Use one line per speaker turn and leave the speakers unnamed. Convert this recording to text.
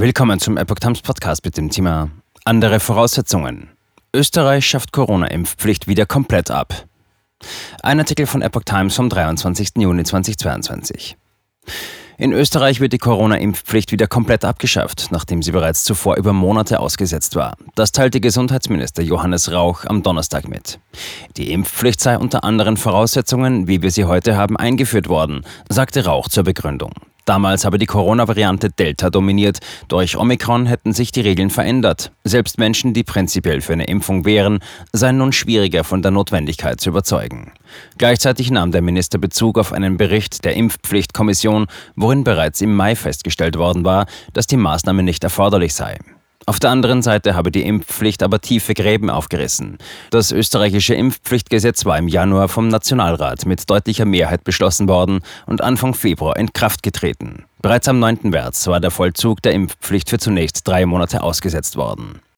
Willkommen zum Epoch Times Podcast mit dem Thema Andere Voraussetzungen. Österreich schafft Corona-Impfpflicht wieder komplett ab. Ein Artikel von Epoch Times vom 23. Juni 2022. In Österreich wird die Corona-Impfpflicht wieder komplett abgeschafft, nachdem sie bereits zuvor über Monate ausgesetzt war. Das teilte Gesundheitsminister Johannes Rauch am Donnerstag mit. Die Impfpflicht sei unter anderen Voraussetzungen, wie wir sie heute haben, eingeführt worden, sagte Rauch zur Begründung. Damals habe die Corona-Variante Delta dominiert. Durch Omikron hätten sich die Regeln verändert. Selbst Menschen, die prinzipiell für eine Impfung wären, seien nun schwieriger von der Notwendigkeit zu überzeugen. Gleichzeitig nahm der Minister Bezug auf einen Bericht der Impfpflichtkommission, worin bereits im Mai festgestellt worden war, dass die Maßnahme nicht erforderlich sei. Auf der anderen Seite habe die Impfpflicht aber tiefe Gräben aufgerissen. Das österreichische Impfpflichtgesetz war im Januar vom Nationalrat mit deutlicher Mehrheit beschlossen worden und Anfang Februar in Kraft getreten. Bereits am 9. März war der Vollzug der Impfpflicht für zunächst drei Monate ausgesetzt worden.